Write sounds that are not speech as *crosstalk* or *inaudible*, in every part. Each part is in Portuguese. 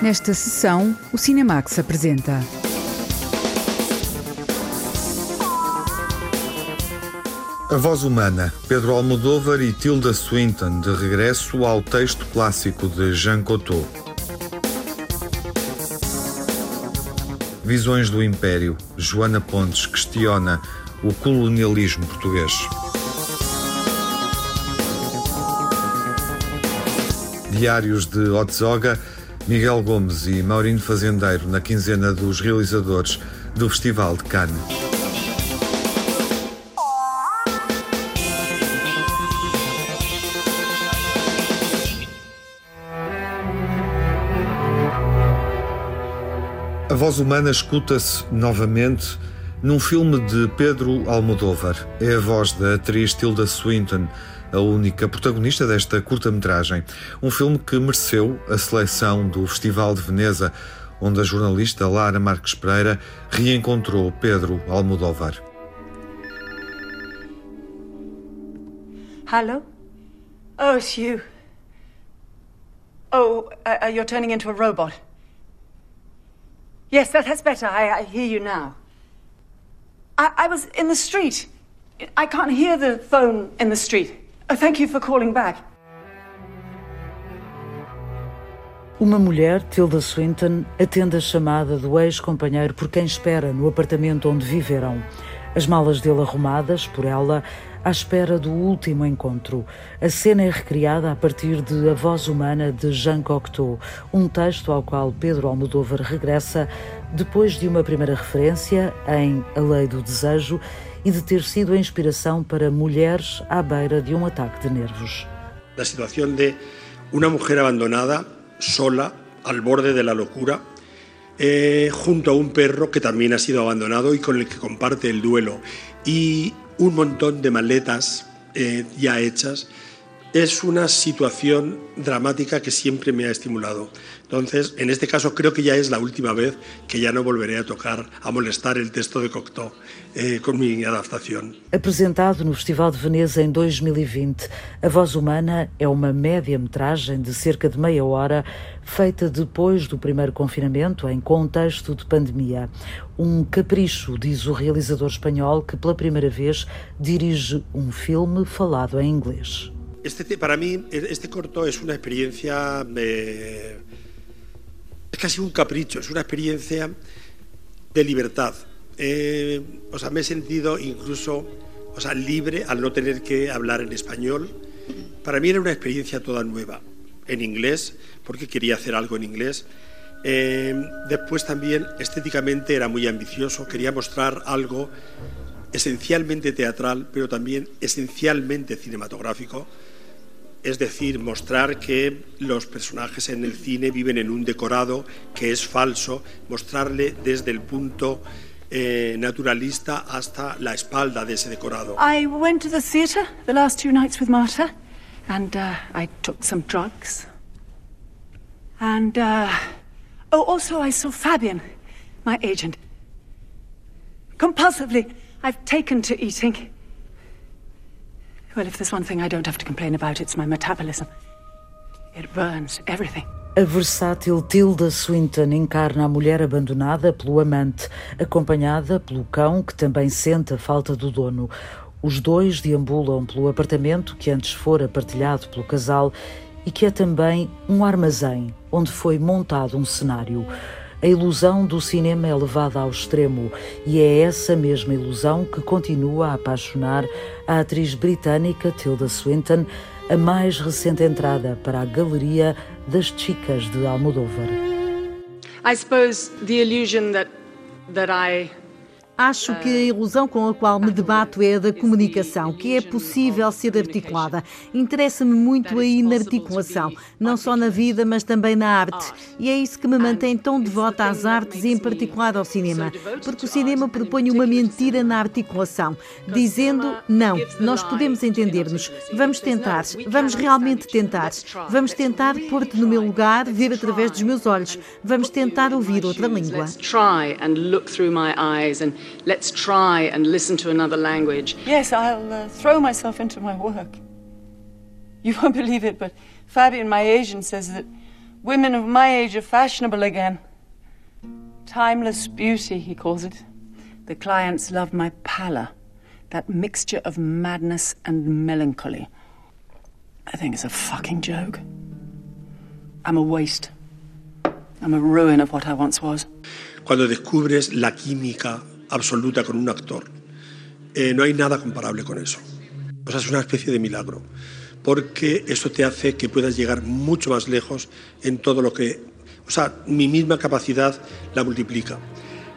Nesta sessão, o Cinemax apresenta. A Voz Humana, Pedro Almodóvar e Tilda Swinton, de regresso ao texto clássico de Jean Cocteau. Visões do Império, Joana Pontes questiona o colonialismo português. Diários de Otzoga, Miguel Gomes e Maurino Fazendeiro na quinzena dos realizadores do Festival de Cannes. A voz humana escuta-se novamente num filme de Pedro Almodóvar. É a voz da atriz Tilda Swinton, a única protagonista desta curta-metragem. Um filme que mereceu a seleção do Festival de Veneza, onde a jornalista Lara Marques Pereira reencontrou Pedro Almodóvar. Hello? Oh, it's you. Oh, uh, uh you're turning into a robot. Yes, that, that's better. I, I hear you now. I, I was in the street. I can't hear the phone in the street. Thank you for calling back. Uma mulher, Tilda Swinton, atende a chamada do ex-companheiro por quem espera no apartamento onde viveram. As malas dele arrumadas por ela, à espera do último encontro. A cena é recriada a partir de A Voz Humana de Jean Cocteau, um texto ao qual Pedro Almodóvar regressa depois de uma primeira referência em A Lei do Desejo e de ter sido a inspiração para mulheres à beira de um ataque de nervos. A situação de uma mulher abandonada, sola, al borde de la locura, eh, junto a un perro que también ha sido abandonado y con el que comparte el duelo. Y un montón de maletas eh, ya hechas, es una situación dramática que siempre me ha estimulado. Entonces, en este caso creo que ya es la última vez que ya no volveré a tocar, a molestar el texto de Cocteau eh, con mi adaptación. Apresentado no Festival de Veneza em 2020, A Voz Humana é uma média-metragem de cerca de meia hora, feita depois do primeiro confinamento, em contexto de pandemia. Um capricho, diz o realizador espanhol, que pela primeira vez dirige um filme falado em inglês. Este, para mí, este corto es una experiencia... Eh, es casi un capricho, es una experiencia de libertad. Eh, o sea, me he sentido incluso o sea, libre al no tener que hablar en español. Para mí era una experiencia toda nueva, en inglés, porque quería hacer algo en inglés. Eh, después también estéticamente era muy ambicioso, quería mostrar algo esencialmente teatral, pero también esencialmente cinematográfico es decir, mostrar que los personajes en el cine viven en un decorado que es falso, mostrarle desde el punto eh, naturalista hasta la espalda de ese decorado. I went to the theatre the last two nights with Marta, and uh, I took some drugs. And uh, oh, also I saw Fabian, my agent. Compulsively, I've taken to eating. A versátil Tilda Swinton encarna a mulher abandonada pelo amante, acompanhada pelo cão que também sente a falta do dono. Os dois deambulam pelo apartamento que antes fora partilhado pelo casal e que é também um armazém onde foi montado um cenário. A ilusão do cinema é levada ao extremo e é essa mesma ilusão que continua a apaixonar a atriz britânica Tilda Swinton, a mais recente entrada para a galeria das chicas de Almodóvar. I suppose the illusion that that I Acho que a ilusão com a qual me debato é a da comunicação, que é possível ser articulada. Interessa-me muito a inarticulação, não só na vida, mas também na arte. E é isso que me mantém tão devota às artes e, em particular, ao cinema. Porque o cinema propõe uma mentira na articulação, dizendo: não, nós podemos entender-nos, vamos tentar, vamos realmente tentar, vamos tentar pôr-te no meu lugar, ver através dos meus olhos, vamos tentar ouvir outra língua. Let's try and listen to another language. Yes, I'll uh, throw myself into my work. You won't *laughs* believe it, but Fabian, my agent, says that Women of my age are fashionable again. Timeless beauty, he calls it. The clients love my pallor, that mixture of madness and melancholy. I think it's a fucking joke. I'm a waste. I'm a ruin of what I once was. Cuando descubres la química absoluta con un actor, eh, no hay nada comparable con eso. O sea, es una especie de milagro, porque eso te hace que puedas llegar mucho más lejos en todo lo que... O sea, mi misma capacidad la multiplica.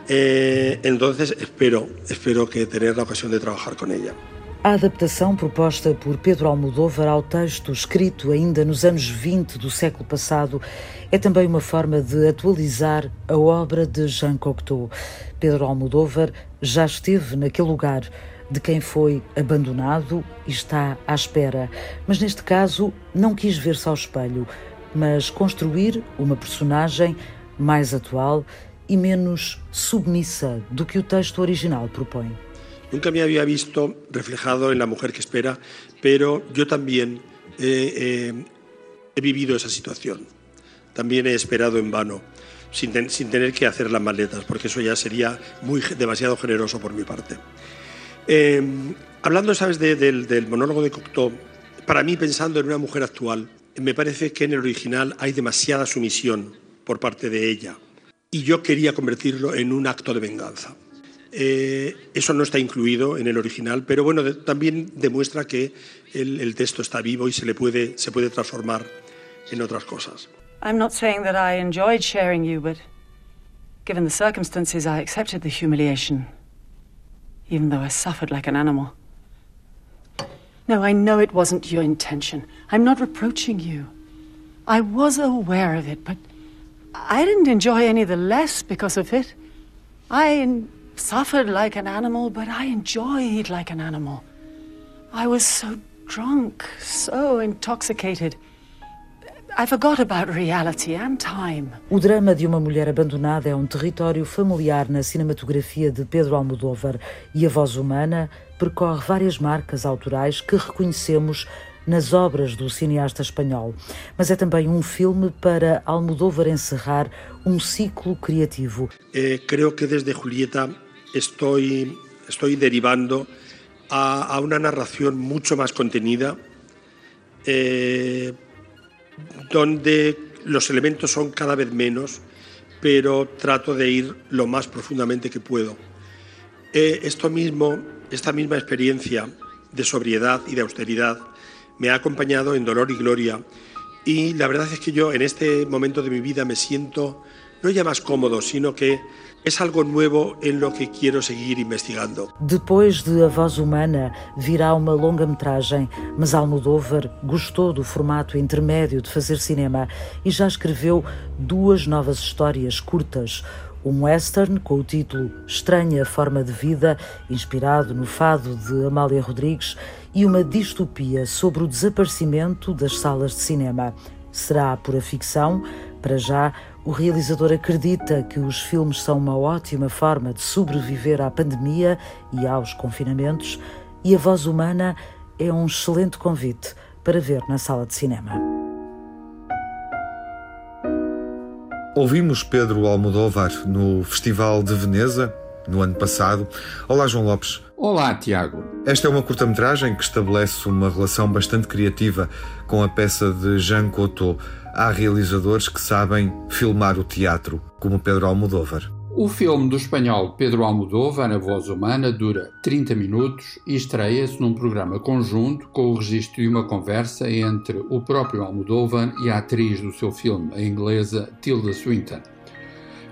Eh, entonces espero, espero que tener la ocasión de trabajar con ella. A adaptação proposta por Pedro Almodóvar ao texto escrito ainda nos anos 20 do século passado é também uma forma de atualizar a obra de Jean Cocteau. Pedro Almodóvar já esteve naquele lugar de quem foi abandonado e está à espera, mas neste caso não quis ver-se ao espelho, mas construir uma personagem mais atual e menos submissa do que o texto original propõe. Nunca me había visto reflejado en la mujer que espera, pero yo también eh, eh, he vivido esa situación. También he esperado en vano, sin, sin, tener que hacer las maletas, porque eso ya sería muy, demasiado generoso por mi parte. Eh, hablando, ¿sabes?, de, del, del monólogo de Cocteau, para mí, pensando en una mujer actual, me parece que en el original hay demasiada sumisión por parte de ella. Y yo quería convertirlo en un acto de venganza. Eh, eso no está incluido en el original, pero bueno, también demuestra que el, el, texto está vivo y se le puede, se puede transformar en otras cosas. I'm not saying that I enjoyed sharing you, but given the circumstances, I accepted the humiliation, even though I suffered like an animal. No, I know it wasn't your intention. I'm not reproaching you. I was aware of it, but I didn't enjoy any the less because of it. I suffered like an animal, but I enjoyed like an animal. I was so drunk, so intoxicated. O drama de uma mulher abandonada é um território familiar na cinematografia de Pedro Almodóvar e a voz humana percorre várias marcas autorais que reconhecemos nas obras do cineasta espanhol. Mas é também um filme para Almodóvar encerrar um ciclo criativo. Eh, creo que desde Julieta estoy, estoy derivando a, a, una narración mucho más contenida, eh, donde los elementos son cada vez menos, pero trato de ir lo más profundamente que puedo. Eh, esto mismo, esta misma experiencia de sobriedad y de austeridad me ha acompañado en Dolor y Gloria y la verdad es que yo en este momento de mi vida me siento no ya más cómodo, sino que es algo nuevo en lo que quiero seguir investigando. Depois de A Voz Humana, virá uma longa-metragem, mas Almodóvar gostou do formato intermédio de fazer cinema e já escreveu duas novas histórias curtas. Um western com o título Estranha Forma de Vida, inspirado no fado de Amália Rodrigues, e uma distopia sobre o desaparecimento das salas de cinema. Será pura ficção? Para já, o realizador acredita que os filmes são uma ótima forma de sobreviver à pandemia e aos confinamentos, e a voz humana é um excelente convite para ver na sala de cinema. Ouvimos Pedro Almodóvar no Festival de Veneza no ano passado. Olá, João Lopes. Olá, Tiago. Esta é uma curta-metragem que estabelece uma relação bastante criativa com a peça de Jean Cocteau. Há realizadores que sabem filmar o teatro, como Pedro Almodóvar. O filme do espanhol Pedro Almodóvar, A Voz Humana, dura 30 minutos e estreia-se num programa conjunto com o registro de uma conversa entre o próprio Almodóvar e a atriz do seu filme, a inglesa Tilda Swinton.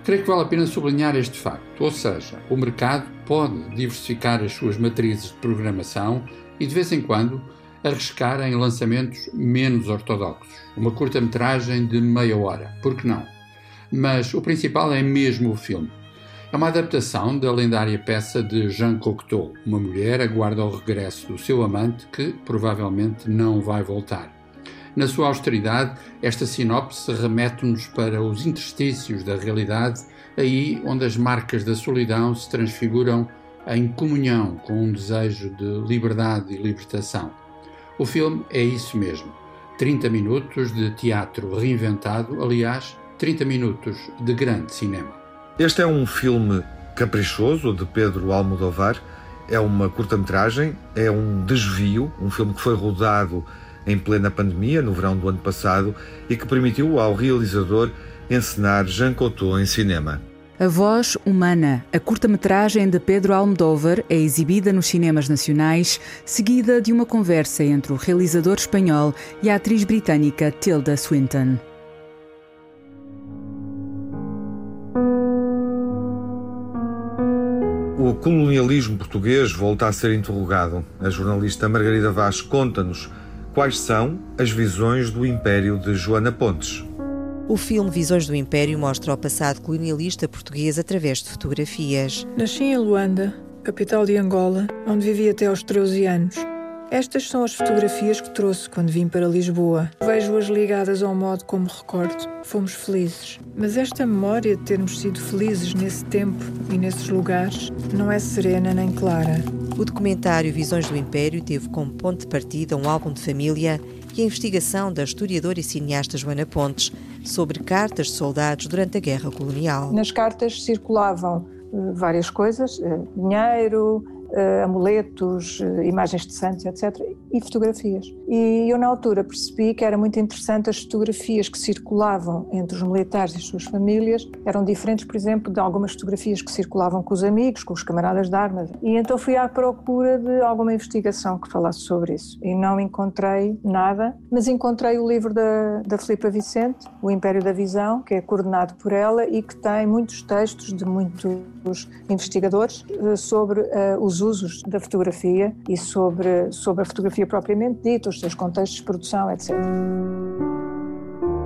Creio que vale a pena sublinhar este facto, ou seja, o mercado pode diversificar as suas matrizes de programação e, de vez em quando, arriscar em lançamentos menos ortodoxos. Uma curta-metragem de meia hora, por que não? Mas o principal é mesmo o filme. É uma adaptação da lendária peça de Jean Cocteau. Uma mulher aguarda o regresso do seu amante que provavelmente não vai voltar. Na sua austeridade, esta sinopse remete-nos para os interstícios da realidade, aí onde as marcas da solidão se transfiguram em comunhão com um desejo de liberdade e libertação. O filme é isso mesmo. 30 minutos de teatro reinventado, aliás, 30 minutos de grande cinema. Este é um filme caprichoso de Pedro Almodovar. É uma curta-metragem, é um desvio, um filme que foi rodado em plena pandemia, no verão do ano passado, e que permitiu ao realizador encenar Jean Cocteau em cinema. A Voz Humana, a curta-metragem de Pedro Almodóvar, é exibida nos cinemas nacionais, seguida de uma conversa entre o realizador espanhol e a atriz britânica Tilda Swinton. O colonialismo português volta a ser interrogado. A jornalista Margarida Vaz conta-nos quais são as visões do Império de Joana Pontes. O filme Visões do Império mostra o passado colonialista português através de fotografias. Nasci em Luanda, capital de Angola, onde vivi até aos 13 anos. Estas são as fotografias que trouxe quando vim para Lisboa. Vejo-as ligadas ao modo como recordo. Fomos felizes. Mas esta memória de termos sido felizes nesse tempo e nesses lugares não é serena nem clara. O documentário Visões do Império teve como ponto de partida um álbum de família e a investigação da historiadora e cineasta Joana Pontes sobre cartas de soldados durante a Guerra Colonial. Nas cartas circulavam uh, várias coisas, uh, dinheiro, uh, amuletos, imagens de santos, etc., e fotografias. E eu, na altura, percebi que era muito interessante as fotografias que circulavam entre os militares e as suas famílias, eram diferentes, por exemplo, de algumas fotografias que circulavam com os amigos, com os camaradas de armas. E então fui à procura de alguma investigação que falasse sobre isso. E não encontrei nada, mas encontrei o livro da, da Filipa Vicente, O Império da Visão, que é coordenado por ela e que tem muitos textos de muitos investigadores eh, sobre uh, os usos da fotografia e sobre, sobre a fotografia propriamente dita, seus contextos de produção, etc.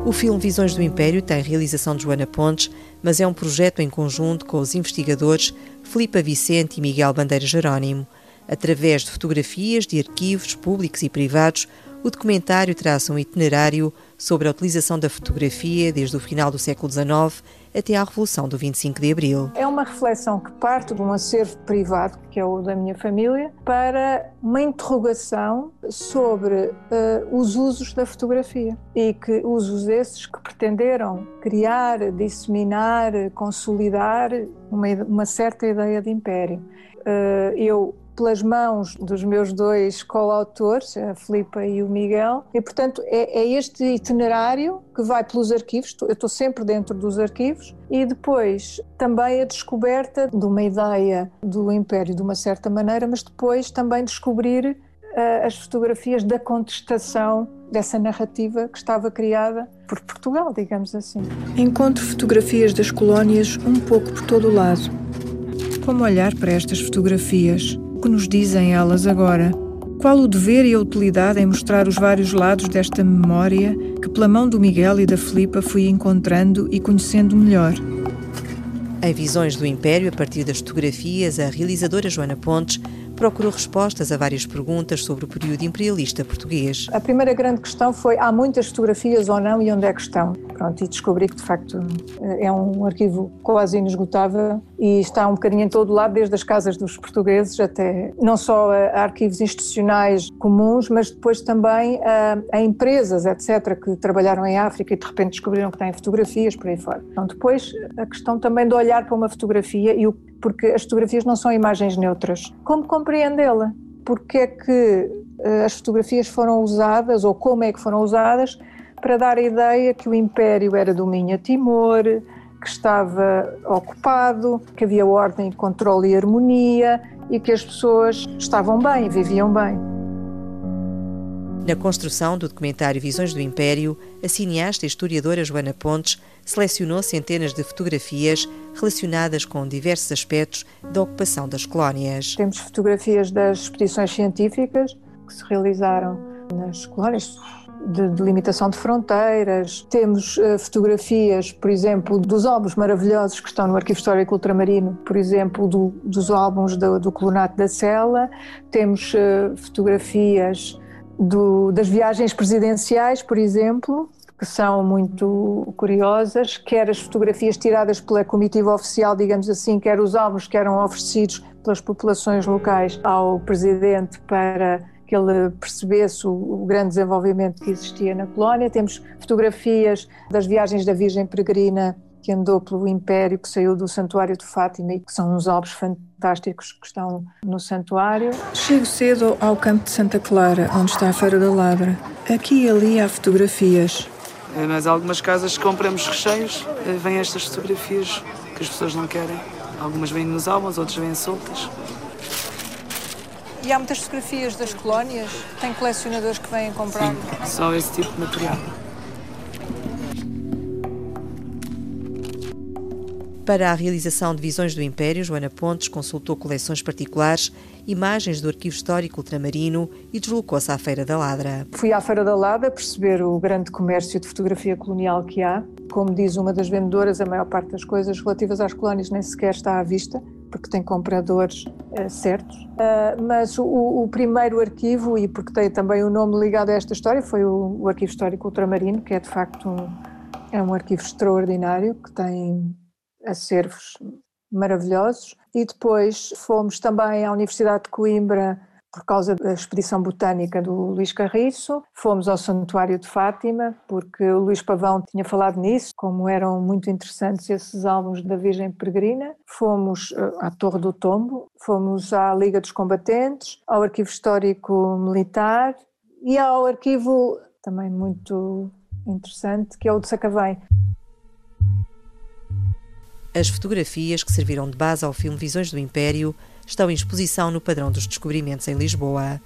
O filme Visões do Império tem realização de Joana Pontes, mas é um projeto em conjunto com os investigadores Filipa Vicente e Miguel Bandeira Jerónimo. Através de fotografias de arquivos públicos e privados, o documentário traça um itinerário sobre a utilização da fotografia desde o final do século XIX até à Revolução do 25 de Abril. É uma reflexão que parte de um acervo privado, que é o da minha família, para uma interrogação sobre uh, os usos da fotografia e que usos esses que pretenderam criar, disseminar, consolidar uma, uma certa ideia de império. Uh, eu pelas mãos dos meus dois coautores, a Filipa e o Miguel, e portanto é, é, este itinerário que vai pelos arquivos, eu estou sempre dentro dos arquivos, e depois também a descoberta de uma ideia do Império de uma certa maneira, mas depois também descobrir uh, as fotografias da contestação dessa narrativa que estava criada por Portugal, digamos assim. Encontro fotografias das colónias um pouco por todo o lado. Como olhar para estas fotografias? Que nos dizem elas agora? Qual o dever e a utilidade em mostrar os vários lados desta memória que, pela mão do Miguel e da Filipa, fui encontrando e conhecendo melhor? Em Visões do Império, a partir das fotografias, a realizadora Joana Pontes procurou respostas a várias perguntas sobre o período imperialista português. A primeira grande questão foi: há muitas fotografias ou não e onde é que estão? Pronto, e descobri que de facto é um arquivo quase inesgotável e está um bocadinho em todo lado, desde as casas dos portugueses até não só a arquivos institucionais comuns, mas depois também a, a empresas, etc., que trabalharam em África e de repente descobriram que têm fotografias por aí fora. Então, depois a questão também de olhar para uma fotografia e o porque as fotografias não são imagens neutras. Como compreendê-la? Porque é que uh, as fotografias foram usadas ou como é que foram usadas para dar a ideia que o Império era domínio a Timor, que estava ocupado, que havia ordem, controle e harmonia e que as pessoas estavam bem, viviam bem. Na construção do documentário Visões do Império, a cineasta e historiadora Joana Pontes selecionou centenas de fotografias relacionadas com diversos aspectos da ocupação das colónias. Temos fotografias das expedições científicas que se realizaram nas colónias de delimitação de fronteiras. Temos uh, fotografias, por exemplo, dos álbuns maravilhosos que estão no Arquivo Histórico Ultramarino, por exemplo, do, dos álbuns do, do Colonato da Sela. Temos uh, fotografias do, das viagens presidenciais, por exemplo, que são muito curiosas, quer as fotografias tiradas pela comitiva oficial, digamos assim, quer os álbuns que eram oferecidos pelas populações locais ao presidente para que ele percebesse o, o, grande desenvolvimento que existia na colónia. Temos fotografias das viagens da Virgem Peregrina que andou pelo Império, que saiu do Santuário de Fátima e que são uns álbuns fantásticos que estão no santuário. Chego cedo ao campo de Santa Clara, onde está a Feira da Ladra. Aqui e ali há fotografias. Nós, algumas casas, compramos recheios, eh, vêm estas fotografias que as pessoas não querem. Algumas vêm nos álbuns, outras vêm soltas. E há muitas fotografias das colónias? Tem colecionadores que vêm comprar? Sim, só esse tipo de material. Para a realização de Visões do Império, Joana Pontes consultou coleções particulares, imagens do Arquivo Histórico Ultramarino e deslocou-se à Feira da Ladra. Fui à Feira da Ladra perceber o grande comércio de fotografia colonial que há. Como diz uma das vendedoras, a maior parte das coisas relativas às colónias nem sequer está à vista, porque tem compradores uh, certos. Uh, mas o, o, primeiro arquivo, e porque tem também o nome ligado a esta história, foi o, o Arquivo Histórico Ultramarino, que é de facto um, é um arquivo extraordinário, que tem acervos maravilhosos. E depois fomos também à Universidade de Coimbra por causa da expedição botânica do Luís Carriço. Fomos ao Santuário de Fátima, porque o Luís Pavão tinha falado nisso, como eram muito interessantes esses álbuns da Virgem Peregrina. Fomos eh, à Torre do Tombo, fomos à Liga dos Combatentes, ao Arquivo Histórico Militar e ao arquivo também muito interessante, que é o de Sacavém. As fotografias que serviram de base ao filme Visões do Império estão em exposição no Padrão dos Descobrimentos em Lisboa.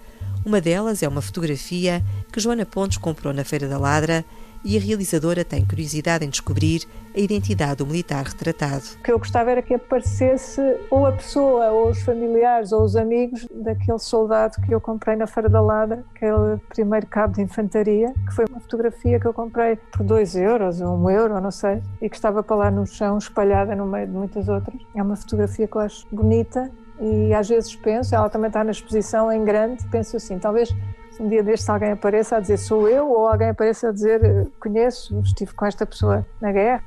Uma delas é uma fotografia que Joana Pontes comprou na Feira da Ladra e a realizadora tem curiosidade em descobrir a identidade do militar retratado. O que eu gostava era que aparecesse ou a pessoa, ou os familiares, ou os amigos daquele soldado que eu comprei na Feira da Ladra, aquele primeiro cabo de infantaria, que foi uma fotografia que eu comprei por dois euros, ou um euro, não sei, e que estava para lá no chão, espalhada no meio de muitas outras. É uma fotografia que eu acho bonita e às vezes penso, ela também está na exposição em grande, penso assim, talvez um dia destes alguém apareça a dizer sou eu ou alguém apareça a dizer conheço, estive com esta pessoa na guerra.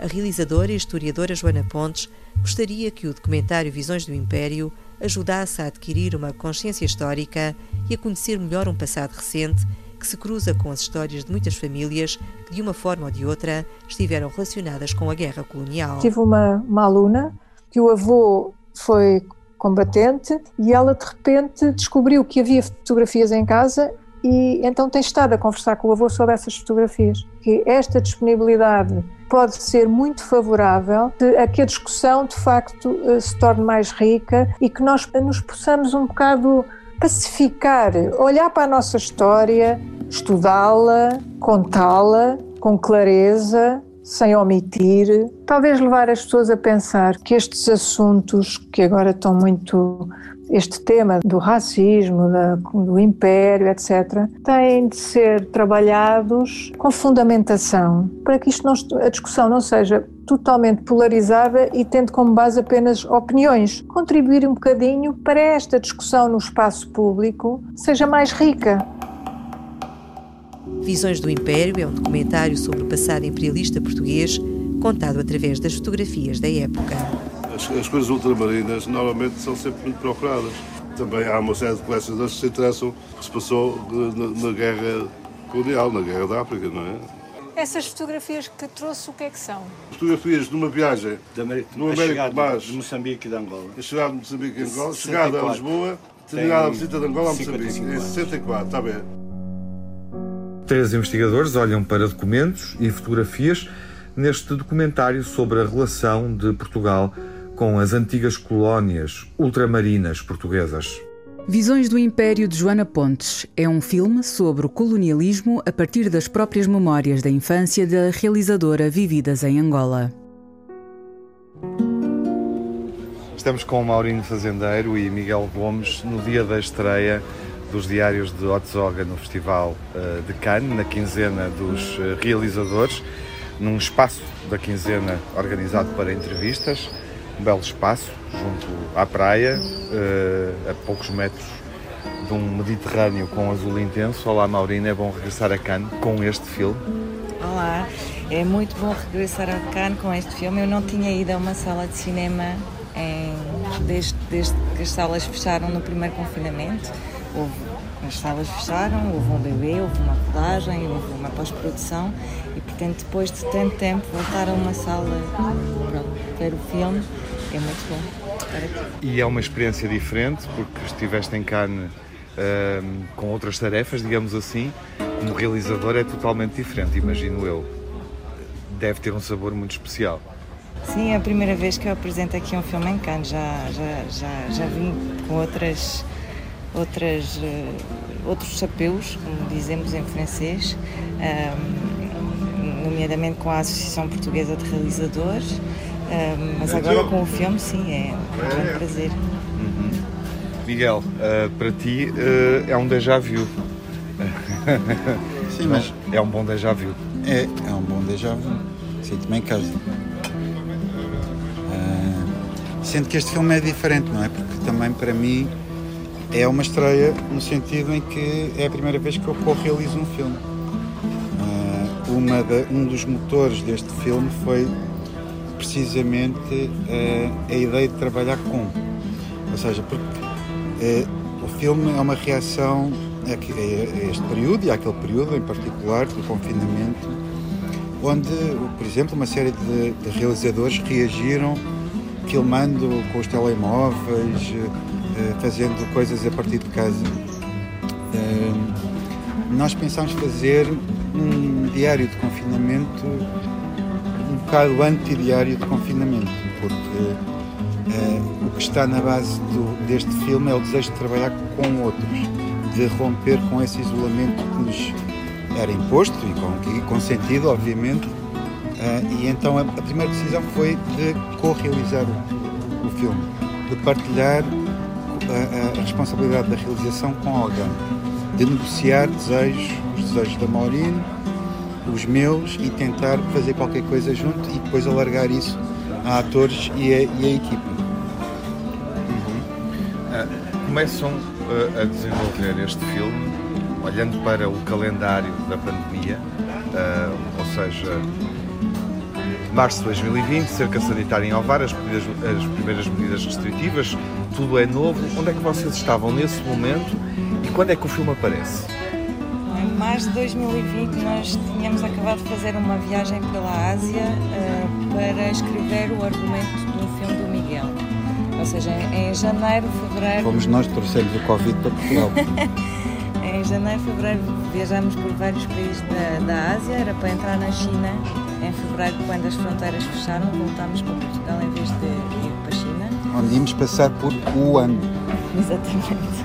A realizadora e historiadora Joana Pontes gostaria que o documentário Visões do Império ajudasse a adquirir uma consciência histórica e a conhecer melhor um passado recente que se cruza com as histórias de muitas famílias que, de uma forma ou de outra, estiveram relacionadas com a guerra colonial. Tive uma, uma aluna que o avô foi combatente e ela de repente descobriu que havia fotografias em casa e então tem estado a conversar com o avô sobre essas fotografias. Que esta disponibilidade pode ser muito favorável a que a discussão de facto eh, se torne mais rica e que nós nos possamos um bocado pacificar, olhar para a nossa história, estudá-la, contá-la com clareza sem omitir, talvez levar as pessoas a pensar que estes assuntos que agora estão muito este tema do racismo, do império, etc., têm de ser trabalhados com fundamentação, para que isto não, a discussão não seja totalmente polarizada e tendo como base apenas opiniões. Contribuir um bocadinho para esta discussão no espaço público seja mais rica. Visões do Império é um documentário sobre o passado imperialista português, contado através das fotografias da época. As, as coisas ultramarinas normalmente são sempre muito procuradas. Também há uma série de colecionadores que se interessam que se passou na, na guerra colonial, na guerra da África, não é? Essas fotografias que trouxe, o que é que são? Fotografias de uma viagem América, no América de Moçambique e de Angola. A chegada de Moçambique e Angola, chegada a Lisboa, terminada a visita de Angola a Moçambique, em 64, está bem. Três investigadores olham para documentos e fotografias neste documentário sobre a relação de Portugal com as antigas colónias ultramarinas portuguesas. Visões do Império de Joana Pontes é um filme sobre o colonialismo a partir das próprias memórias da infância da realizadora vividas em Angola. Estamos com Maurino Fazendeiro e Miguel Gomes no dia da estreia dos diários de Otzoga no Festival eh, de Cannes, na quinzena dos eh, realizadores, num espaço da quinzena organizado para entrevistas, um belo espaço junto à praia, eh, a poucos metros de um Mediterrâneo com azul intenso. Olá Maurina, é bom regressar a Cannes com este filme. Olá, é muito bom regressar a Cannes com este filme. Eu não tinha ido a uma sala de cinema em, desde, desde que as salas fecharam no primeiro confinamento houve, as salas fecharam, houve um bebê, houve uma rodagem, houve uma pós-produção e, portanto, depois de tanto tempo, voltar a uma sala para ver o filme é muito bom. E é uma experiência diferente porque estiveste em Cannes uh, com outras tarefas, digamos assim. Como realizador é totalmente diferente, imagino eu. Deve ter um sabor muito especial. Sim, é a primeira vez que eu apresento aqui um filme em Cannes. Já, já, já, já vim com outras, outras, uh, outros chapéus, como dizemos em francês, um, nomeadamente com a Associação Portuguesa de Realizadores. Um, mas agora com o filme, sim, é um grande prazer. Uhum. Miguel, uh, para ti uh, é um déjà vu. *laughs* Sim, mas é um bom déjà vu. É, é um bom déjà vu. Sinto-me em casa. Sendo que este filme é diferente, não é? Porque também para mim é uma estreia no sentido em que é a primeira vez que eu co-realizo um filme. Uh, uma um dos motores deste filme foi precisamente uh, a ideia de trabalhar com. Ou seja, porque uh, o filme é uma reação a, este período e àquele período em particular do confinamento, onde, por exemplo, uma série de, de realizadores reagiram filmando com os telemóveis, fazendo coisas a partir de casa. Eh, nós pensámos fazer um diário de confinamento, um bocado anti-diário de confinamento, porque eh, o que está na base do, deste filme é o desejo de trabalhar com outros, de romper com esse isolamento que nos era imposto e com, e consentido, obviamente, Uh, e então a, primeira decisão foi de co-realizar o, o, filme, de partilhar a, a, responsabilidade da realização com alguém, de negociar desejos, os desejos da Maurine, os meus e tentar fazer qualquer coisa junto e depois alargar isso a atores e a, e a equipa. Uhum. Uh, começam uh, a desenvolver este filme olhando para o calendário da pandemia, ou seja, março de 2020, cerca sanitária em Alvar, as primeiras, as primeiras medidas restritivas, tudo é novo. Onde é que vocês estavam nesse momento e quando é que o filme aparece? Em março de 2020 nós tínhamos acabado de fazer uma viagem pela Ásia uh, para escrever o argumento do filme do Miguel. Ou seja, em janeiro, fevereiro. Fomos nós que trouxemos o Covid para Portugal. *laughs* em janeiro, fevereiro viajamos por vários países da, da Ásia, era para entrar na China quando as fronteiras fecharam, voltámos para Portugal em vez de ir para a China. Onde íamos passar por Wuhan. Exatamente.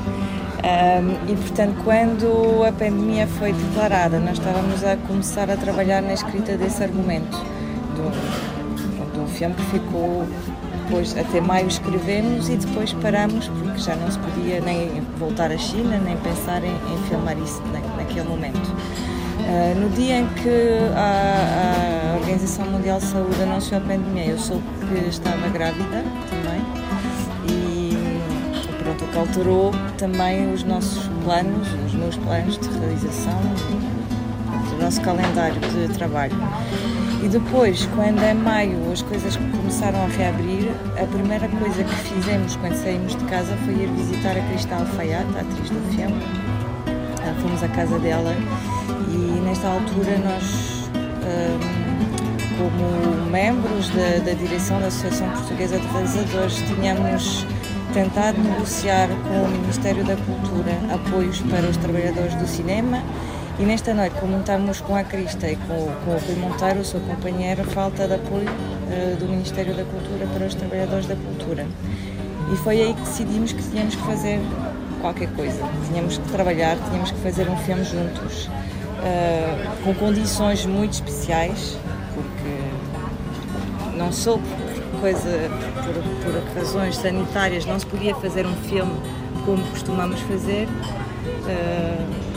Um, e portanto, quando a pandemia foi declarada, nós estávamos a começar a trabalhar na escrita desse argumento, de um, de um filme que ficou depois até maio escrevemos e depois paramos porque já não se podia nem voltar à China nem pensar em, em filmar isso na, naquele momento. Uh, no dia em que a, a, Organização Mundial de Saúde anunciou a pandemia, eu soube que estava grávida também e pronto, o que alterou também os nossos planos, os meus planos de realização, do nosso calendário de trabalho. E depois, quando em maio as coisas começaram a reabrir, a primeira coisa que fizemos quando saímos de casa foi ir visitar a Cristal Fayat, a atriz do filme. Uh, fomos à casa dela e nesta altura nós, como membros da, da direção da Associação Portuguesa de Realizadores, tínhamos tentado negociar com o Ministério da Cultura apoios para os trabalhadores do cinema e nesta noite, como estamos com a Crista e com, com o Rui Monteiro, o seu companheiro, falta de apoio uh, do Ministério da Cultura para os trabalhadores da cultura. E foi aí que decidimos que tínhamos que fazer qualquer coisa. Tínhamos que trabalhar, tínhamos que fazer um filme juntos uh, com condições muito especiais, não só por, coisa, por, por, razões sanitárias não se podia fazer um filme como costumamos fazer. Uh,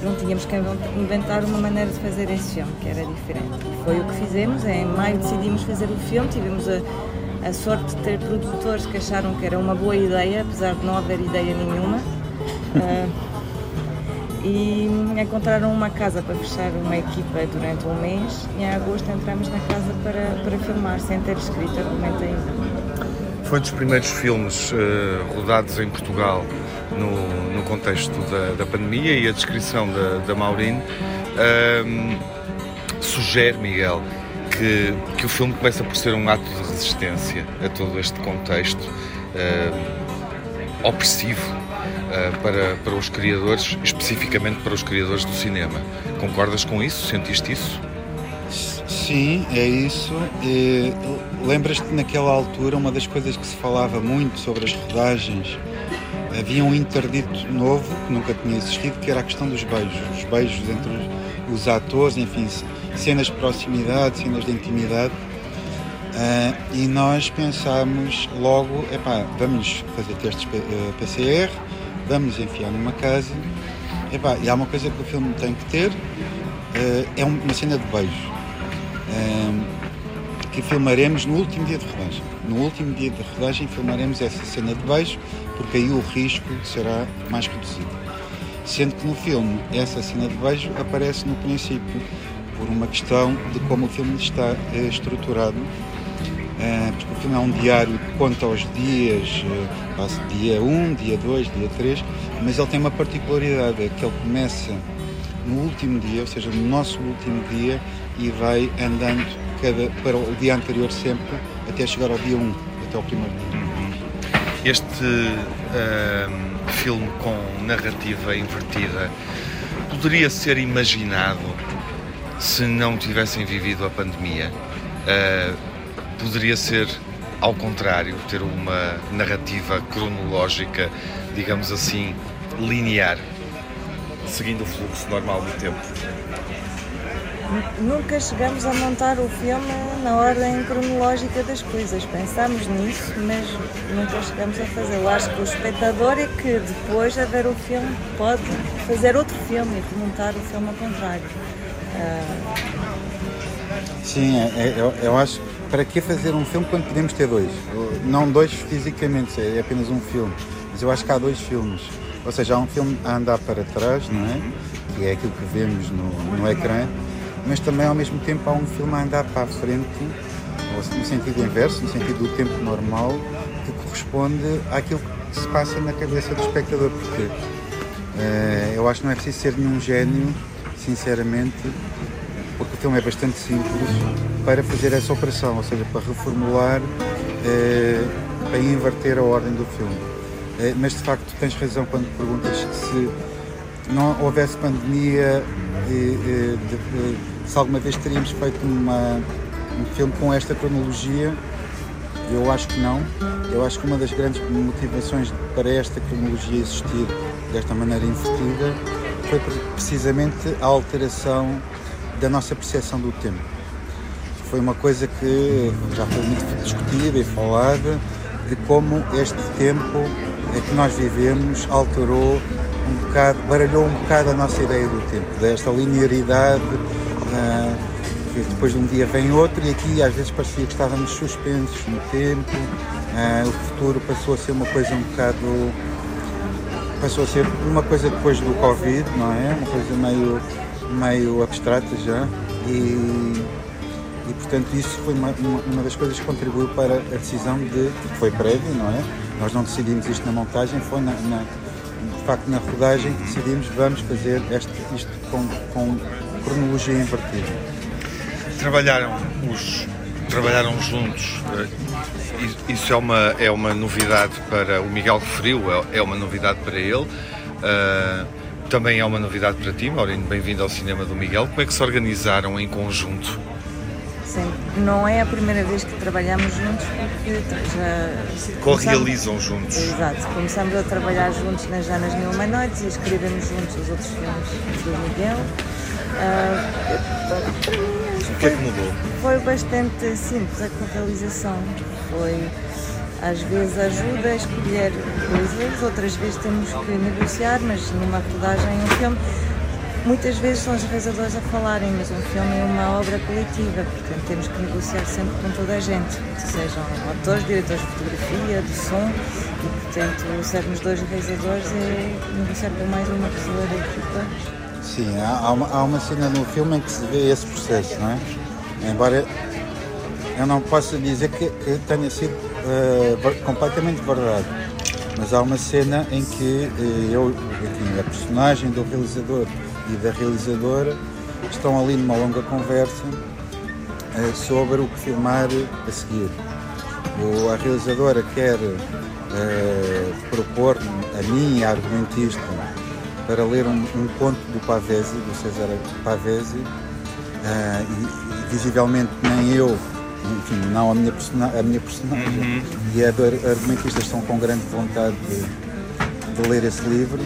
não tínhamos que inventar uma maneira de fazer esse filme que era diferente. Foi o que fizemos. Em maio decidimos fazer o filme, tivemos a, a sorte de ter produtores que acharam que era uma boa ideia, apesar de não haver ideia nenhuma. Uh, e encontraram uma casa para fechar uma equipa durante um mês e em agosto entramos na casa para, para filmar, sem ter escrito argumento ainda. Foi dos primeiros filmes uh, rodados em Portugal no, no contexto da, da, pandemia e a descrição da, da Maureen um, sugere, Miguel, que, que o filme começa por ser um ato de resistência a todo este contexto um, opressivo uh, para, para os criadores, especificamente para os criadores do cinema. Concordas com isso? Sentiste isso? Sim, é isso. Lembras-te naquela altura, uma das coisas que se falava muito sobre as rodagens, havia um interdito novo que nunca tinha existido, que era a questão dos beijos. Os beijos entre os atores, enfim, cenas de proximidade, cenas de intimidade. Uh, e nós pensámos logo, epá, vamos fazer testes PCR, eh, vamos enfiar numa casa. Epá, e há uma coisa que o filme tem que ter, uh, é uma cena de beijo que filmaremos no último dia de rodagem. No último dia de rodagem filmaremos essa cena de beijo, porque aí o risco será mais reduzido. Sendo que no filme essa cena de beijo aparece no princípio, por uma questão de como o filme está eh, estruturado, porque o filme é um diário que conta os dias, eh, dia 1, dia 2, dia 3, mas ele tem uma particularidade, é que ele começa no último dia, ou seja, no nosso último dia, e vai andando cada, para o dia anterior sempre até chegar ao dia 1, até ao primeiro dia. Este uh, filme com narrativa invertida poderia ser imaginado se não tivessem vivido a pandemia? Uh, poderia ser ao contrário, ter uma narrativa cronológica, digamos assim, linear, seguindo o fluxo normal do tempo? nunca chegamos a montar o filme na ordem cronológica das coisas. Pensamos nisso, mas nunca chegamos a fazê-lo. Acho que o espectador é que depois de ver o filme pode fazer outro filme e remontar o filme ao contrário. Uh... Sim, é, é, eu, eu acho para que fazer um filme quando podemos ter dois? Não dois fisicamente, é apenas um filme, mas eu acho que há dois filmes. Ou seja, há um filme a andar para trás, não é? Que é aquilo que vemos no, no ecrã, mas também ao mesmo tempo há um filme a andar para a frente, no sentido inverso, no sentido do tempo normal, que corresponde àquilo que se passa na cabeça do espectador, porque uh, eu acho que não é preciso ser nenhum gênio, sinceramente, porque o filme é bastante simples, para fazer essa operação, ou seja, para reformular, uh, para inverter a ordem do filme. Uh, mas de facto tens razão quando perguntas se não houvesse pandemia e, e, de, se alguma vez teríamos feito uma, um filme com esta cronologia. Eu acho que não. Eu acho que uma das grandes motivações para esta cronologia existir desta maneira invertida foi precisamente a alteração da nossa percepção do tempo. Foi uma coisa que já foi muito discutida e falada de como este tempo que nós vivemos alterou um bocado, baralhou um bocado a nossa ideia do tempo, desta linearidade Uh, que depois de um dia vem outro e aqui às vezes parecia que estávamos suspensos no tempo, uh, o futuro passou a ser uma coisa um bocado passou a ser uma coisa depois do Covid, não é? Uma coisa meio, meio abstrata já e, e portanto isso foi uma, uma, das coisas que contribuiu para a decisão de, foi prévio, não é? Nós não decidimos isto na montagem, foi na, na de facto na rodagem que decidimos vamos fazer este, isto com, com cronologia invertida. Trabalharam os trabalharam juntos. Eh, isso é uma é uma novidade para o Miguel referiu, é, é uma novidade para ele. Uh, também é uma novidade para ti, Maurino. Bem-vindo ao cinema do Miguel. Como é que se organizaram em conjunto? Sim, não é a primeira vez que trabalhamos juntos, porque já. Co-realizam juntos. Exato, começamos a trabalhar juntos nas Janas Mil Uma Noites e escrevemos juntos os outros filmes do Miguel. Uh, o que é que mudou? Foi bastante simples a realização. Foi às vezes ajuda a escolher coisas, outras vezes temos que negociar, mas numa rodagem um filme muitas vezes são os realizadores a falarem, mas um filme é uma obra coletiva, portanto temos que negociar sempre com toda a gente, sejam atores, diretores de fotografia, de som, e portanto sermos dois realizadores é negociar com mais uma pessoa da equipa Sim, há uma, há uma cena no filme em que se vê esse processo, não é? Embora eu não possa dizer que, que tenha sido uh, completamente verdade, mas há uma cena em que eh, eu, enfim, a personagem do realizador e da realizadora estão ali numa longa conversa eh, sobre o que filmar a seguir. O, a realizadora quer propor a mim, a argumentista, para ler um, um, conto do Pavese, do César Pavese, e, visivelmente nem eu, enfim, não a minha, a minha personagem uhum. e a argumentista estão com grande vontade de, de ler esse livro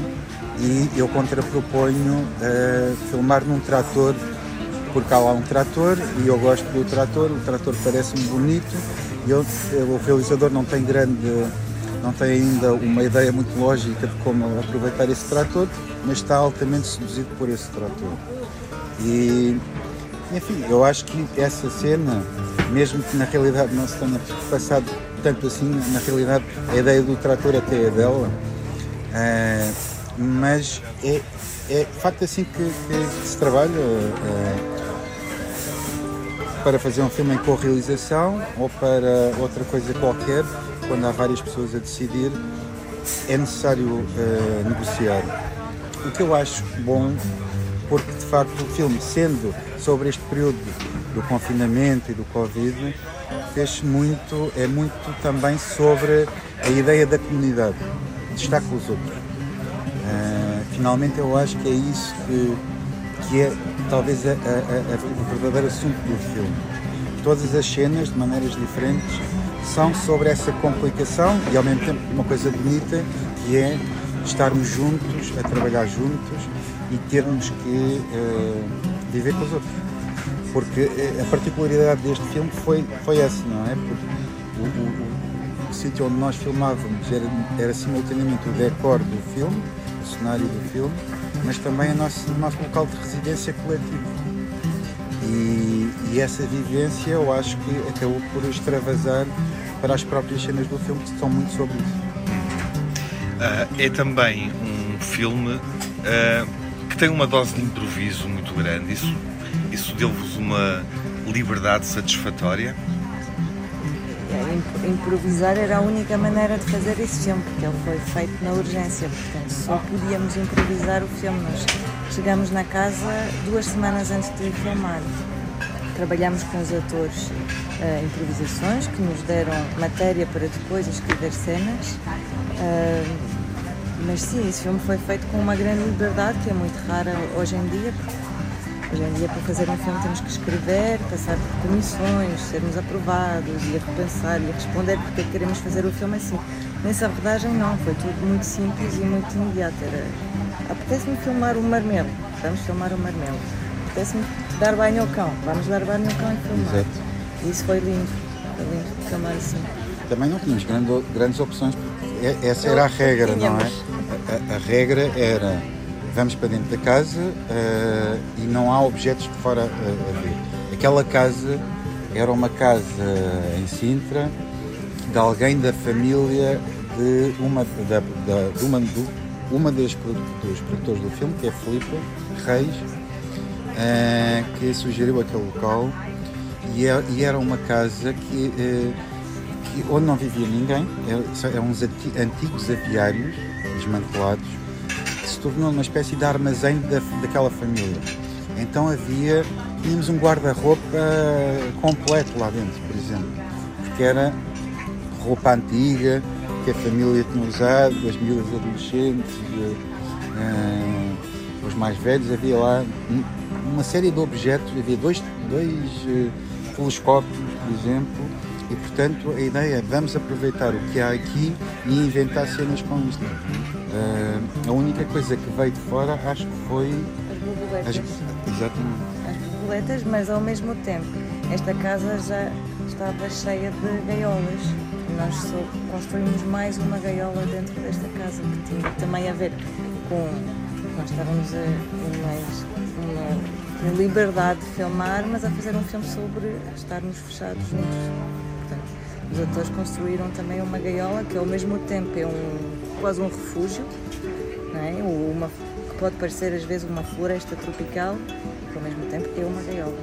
e eu contraproponho uh, filmar num trator porque há lá um trator e eu gosto do trator, o trator parece-me bonito e eu, o realizador não tem grande, não tem ainda uma ideia muito lógica de como aproveitar esse trator, mas está altamente seduzido por esse trator. E, enfim, eu acho que essa cena, mesmo que na realidade não se tenha passado tanto assim, na realidade a ideia do trator até é dela, é, mas é, é de facto assim que, que se trabalha. É, para fazer um filme em co-realização ou para outra coisa qualquer, quando há várias pessoas a decidir, é necessário uh, negociar. O que eu acho bom, porque de facto o filme, sendo sobre este período do confinamento e do Covid, fez muito, é muito também sobre a ideia da comunidade, de estar com os outros. Uh, finalmente eu acho que é isso que, que é talvez a, a, a, o verdadeiro assunto do filme. Todas as cenas, de maneiras diferentes, são sobre essa complicação e ao mesmo tempo uma coisa bonita que é estarmos juntos, a trabalhar juntos e termos que uh, viver com os outros. Porque eh, a particularidade deste filme foi, foi essa, não é? Porque o, o, o, o sítio onde nós filmávamos era, era simultaneamente o decor do filme, o cenário do filme, mas também o nosso, o nosso local de residência coletivo. E, e, essa vivência eu acho que acabou por extravasar para as próprias cenas do filme, que são muito sobre isso. Uh, é também um filme uh, tem uma dose de improviso muito grande. Isso, isso deu-vos uma liberdade satisfatória? improvisar era a única maneira de fazer esse filme, porque ele foi feito na urgência, portanto só podíamos improvisar o filme. Nós chegamos na casa duas semanas antes de filmar. Trabalhamos com os atores uh, improvisações que nos deram matéria para depois escrever cenas. Uh, mas sim, esse filme foi feito com uma grande liberdade que é muito rara hoje em dia, porque Hoje em dia, para fazer um filme, temos que escrever, passar por comissões, sermos aprovados e a repensar e a responder porque é que queremos fazer o filme assim. Nessa rodagem, não, foi tudo muito simples e muito imediato. Era, apetece-me filmar o marmelo, vamos filmar o marmelo. Apetece-me dar banho ao cão, vamos dar banho ao cão e filmar. Exato. E isso foi lindo, foi lindo filmar assim. Também não tínhamos grande, grandes opções, porque essa era a regra, não é? A, a, regra era vamos para dentro da casa uh, e não há objetos de fora a, a, ver. Aquela casa era uma casa em Sintra de alguém da família de uma, da, da, de uma, de uma das dos produtores do filme, que é Filipe Reis, uh, que sugeriu aquele local e, é, e era uma casa que, uh, que, onde não vivia ninguém, eram uns antigos aviários desmantelados tornou uma espécie de armazém da, daquela família. Então havia, tínhamos um guarda-roupa completo lá dentro, por exemplo, porque era roupa antiga que a família tinha usado, as miúdas adolescentes, uh, os mais velhos, havia lá uma série de objetos, havia dois, dois uh, telescópios, por exemplo, e portanto a ideia é vamos aproveitar o que há aqui e inventar cenas com isto. Uh, a única coisa que veio de fora acho que foi. As borboletas. As, exatamente. As borboletas, mas ao mesmo tempo, esta casa já estava cheia de gaiolas. Nós só construímos mais uma gaiola dentro desta casa, que tinha também a ver com. Nós estávamos a, mais uma liberdade de filmar, mas a fazer um filme sobre estarmos fechados juntos. Os atores construíram também uma gaiola que ao mesmo tempo é um quase um refúgio, não é? uma, que pode parecer às vezes uma floresta tropical e que ao mesmo tempo é uma gaiola.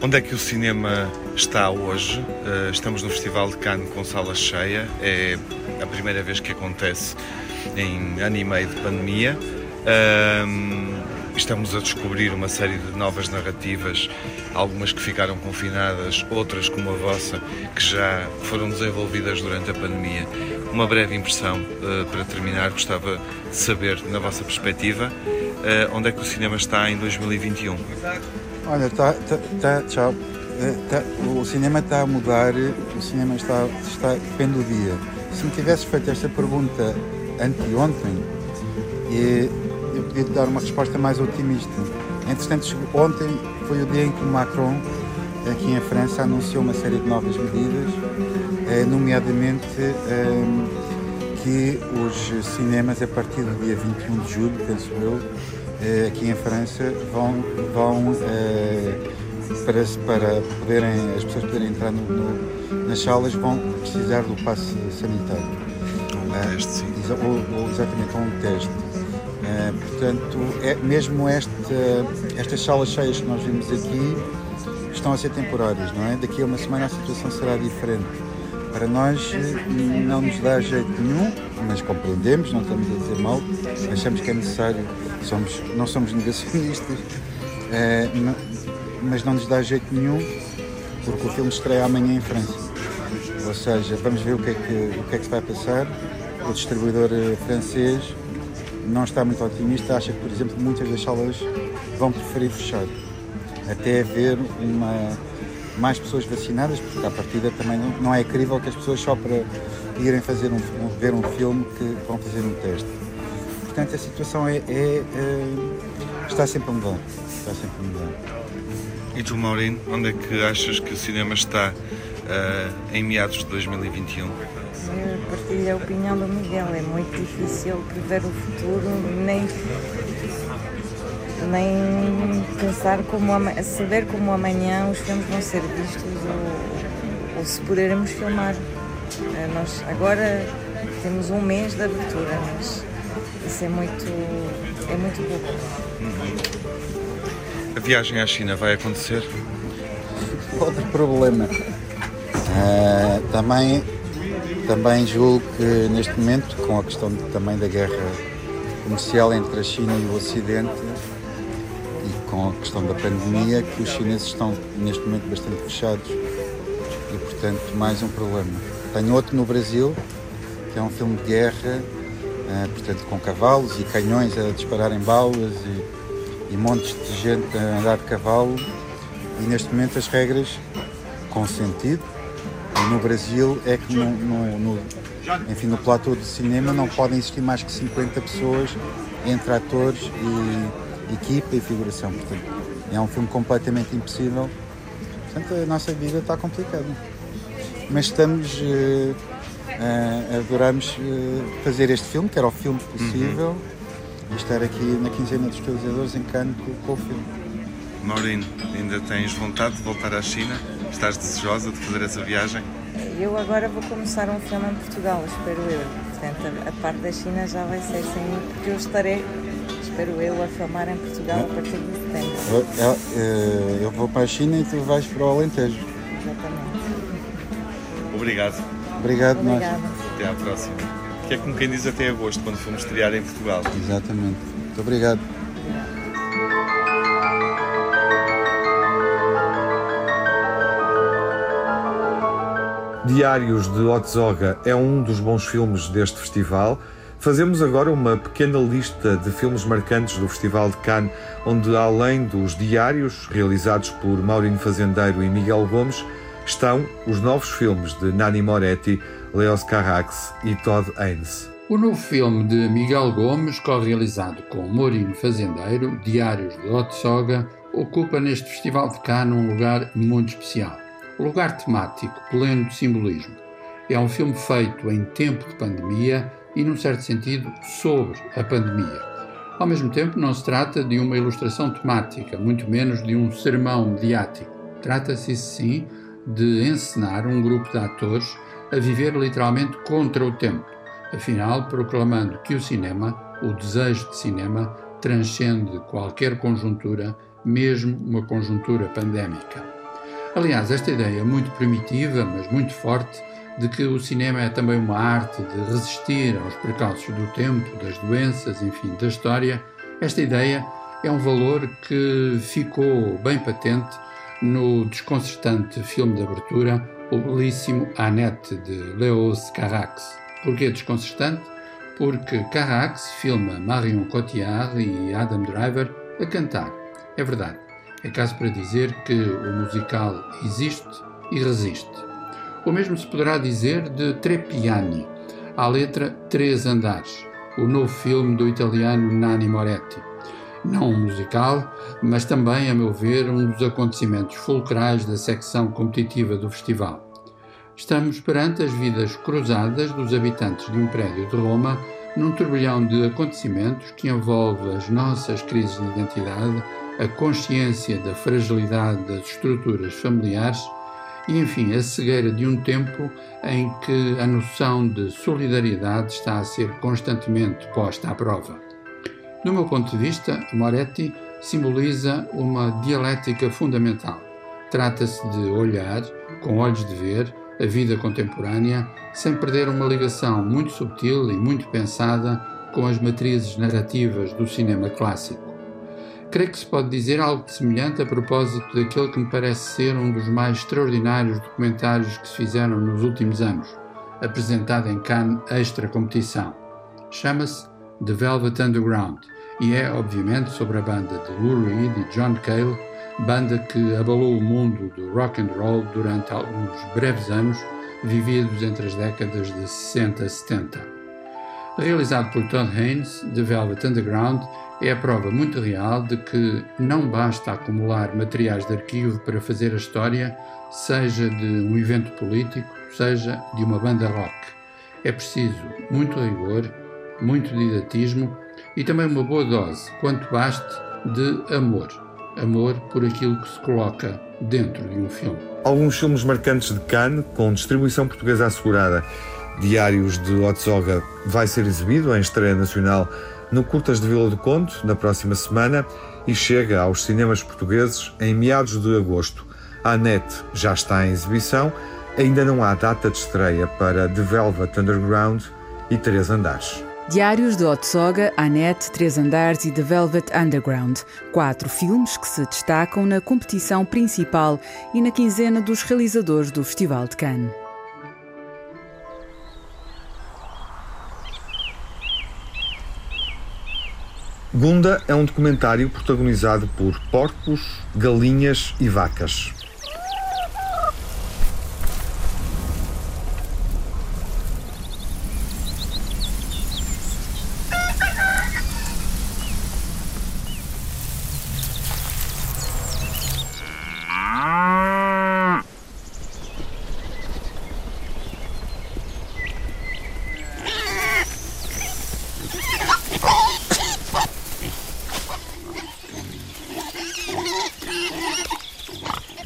Onde é que o cinema está hoje? Uh, estamos no Festival de Cannes com sala cheia. É a primeira vez que acontece em ano e meio de pandemia. Uh, estamos a descobrir uma série de novas narrativas, algumas que ficaram confinadas, outras como a vossa, que já foram desenvolvidas durante a pandemia. Uma breve impressão uh, para terminar, gostava de saber, na vossa perspectiva, onde é que o cinema está em 2021? Olha, está, tá, tá, tchau. É, tá, o cinema está a mudar, o cinema está, está, depende do dia. Se me tivesses feito esta pergunta anteontem, eu podia dar uma resposta mais otimista. Entretanto, ontem foi o dia em que o Macron, aqui em França, anunciou uma série de novas medidas, eh, nomeadamente ehm, que os cinemas, a partir do dia 21 de julho, penso eu, eh, aqui em França vão, vão eh, para, para poderem, as pessoas poderem entrar no, no, nas salas vão precisar do passe sanitário. Um uh, teste, sim. Ou, ou, exatamente, um teste. Uh, portanto, é, mesmo este, estas salas cheias que nós vimos aqui estão a ser temporárias, não é? Daqui a uma semana a situação será diferente. Para nós não nos dá jeito nenhum, mas compreendemos, não estamos a dizer mal, achamos que é necessário somos, não somos negacionistas, é, mas não nos dá jeito nenhum porque o filme estreia amanhã em França. Ou seja, vamos ver o que é que, o que, é que se vai passar. O distribuidor eh, francês não está muito otimista, acha que, por exemplo, muitas das salas vão preferir fechar até haver uma, mais pessoas vacinadas, porque à partida também não, não é crível que as pessoas só para irem fazer um, ver um filme que vão fazer um teste portanto a situação é, é, é, está sempre a mudar. Está sempre a mudar. E tu, Maureen, onde é que achas que o cinema está uh, em meados de 2021? Eu partilho a opinião do Miguel, é muito difícil prever o futuro, nem, nem pensar como saber como amanhã os filmes vão ser vistos ou, ou se poderemos filmar. Eh, nós agora temos um mês de abertura, mas isso é muito, é muito pouco. A viagem à China vai acontecer? Outro problema. Uh, também, também julgo que neste momento, com a questão também da guerra comercial entre a China e o Ocidente e com a questão da pandemia, que os chineses estão neste momento bastante fechados e, portanto, mais um problema. Tenho outro no Brasil, que é um filme de guerra eh, portanto com cavalos e canhões a dispararem balas e, e montes de gente a andar de cavalo e neste momento as regras com sentido no Brasil é que no, no, no, enfim, no platô de cinema não podem existir mais que 50 pessoas entre atores e equipa e figuração. Portanto, é um filme completamente impossível. Portanto, a nossa vida está complicada. Mas estamos uh, uh, adoramos uh, fazer este filme, que era o filme possível, uhum. e estar aqui na quinzena dos realizadores em Cannes com, com o filme. Maureen, ainda tens vontade de voltar à China? Estás desejosa de fazer essa viagem? Eu agora vou começar um filme em Portugal, espero eu. Portanto, a, parte da China já vai ser sem mim, porque eu estarei, espero eu, a filmar em Portugal a partir de setembro. Eu, eu, eu vou para a China e tu vais para o Alentejo. Exatamente. Obrigado. Obrigado, nós. Até à próxima. Que é como quem diz até agosto, quando fomos estrear em Portugal. Exatamente. Muito obrigado. Diários de Otzoga é um dos bons filmes deste festival. Fazemos agora uma pequena lista de filmes marcantes do Festival de Cannes, onde, além dos diários realizados por Maurino Fazendeiro e Miguel Gomes, estão os novos filmes de Nani Moretti, Leos Carax e Todd Haynes. O novo filme de Miguel Gomes, co-realizado com Mourinho Fazendeiro, Diários de Otsoga, ocupa neste Festival de Cannes um lugar muito especial. O lugar temático, pleno de simbolismo. É um filme feito em tempo de pandemia e, num certo sentido, sobre a pandemia. Ao mesmo tempo, não se trata de uma ilustração temática, muito menos de um sermão mediático. Trata-se, sim, de encenar um grupo de atores a viver literalmente contra o tempo, afinal proclamando que o cinema, o desejo de cinema, transcende qualquer conjuntura, mesmo uma conjuntura pandémica. Aliás, esta ideia muito primitiva, mas muito forte, de que o cinema é também uma arte de resistir aos precalços do tempo, das doenças, enfim, da história, esta ideia é um valor que ficou bem patente no desconcertante filme de abertura, o belíssimo Annette, de Léos Carax. Porquê desconcertante? Porque Carax filma Marion Cotillard e Adam Driver a cantar. É verdade. É caso para dizer que o musical existe e resiste. O mesmo se poderá dizer de Trepiani, à letra Três Andares, o novo filme do italiano Nanni Moretti. Não um musical, mas também, a meu ver, um dos acontecimentos fulcrais da secção competitiva do festival. Estamos perante as vidas cruzadas dos habitantes de um prédio de Roma num turbilhão de acontecimentos que envolve as nossas crises de identidade, a consciência da fragilidade das estruturas familiares e, enfim, a cegueira de um tempo em que a noção de solidariedade está a ser constantemente posta à prova. Do meu ponto de vista, Moretti simboliza uma dialética fundamental. Trata-se de olhar, com olhos de ver, a vida contemporânea, sem perder uma ligação muito subtil e muito pensada com as matrizes narrativas do cinema clássico. Creio que se pode dizer algo semelhante a propósito daquele que me parece ser um dos mais extraordinários documentários que se fizeram nos últimos anos, apresentado em Cannes Extra Competição. Chama-se The Velvet Underground e é, obviamente, sobre a banda de Lou Reed e John Cale, banda que abalou o mundo do rock and roll durante alguns breves anos vividos entre as décadas de 60 e 70. Realizado por Todd Haynes, The Velvet Underground é a prova muito real de que não basta acumular materiais de arquivo para fazer a história, seja de um evento político, seja de uma banda rock. É preciso muito rigor, muito didatismo e também uma boa dose, quanto baste, de amor. Amor por aquilo que se coloca dentro de um filme. Alguns filmes marcantes de Cannes, com distribuição portuguesa assegurada Diários de Otsoga vai ser exibido em estreia nacional no Curtas de Vila do Conde na próxima semana e chega aos cinemas portugueses em meados de agosto. A NET já está em exibição, ainda não há data de estreia para The Velvet Underground e Três Andares. Diários de Otsoga, Annette, Três Andares e The Velvet Underground. Quatro filmes que se destacam na competição principal e na quinzena dos realizadores do Festival de Cannes. Gunda é um documentário protagonizado por porcos, galinhas e vacas.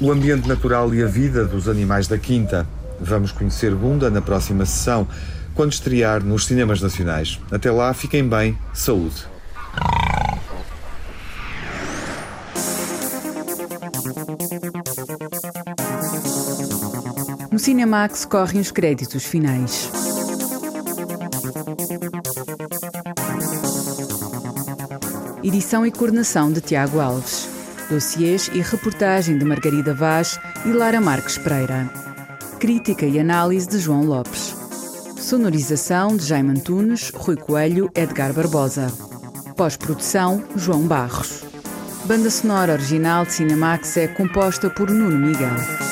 O ambiente natural e a vida dos animais da Quinta. Vamos conhecer Bunda na próxima sessão, quando estrear nos cinemas nacionais. Até lá, fiquem bem, saúde. No Cinemax correm os créditos finais. Edição e coordenação de Tiago Alves dossiês e reportagem de Margarida Vaz e Lara Marques Pereira. Crítica e análise de João Lopes. Sonorização de Jaime Antunes, Rui Coelho, Edgar Barbosa. Pós-produção, João Barros. Banda sonora original de Cinemax é composta por Nuno Miguel.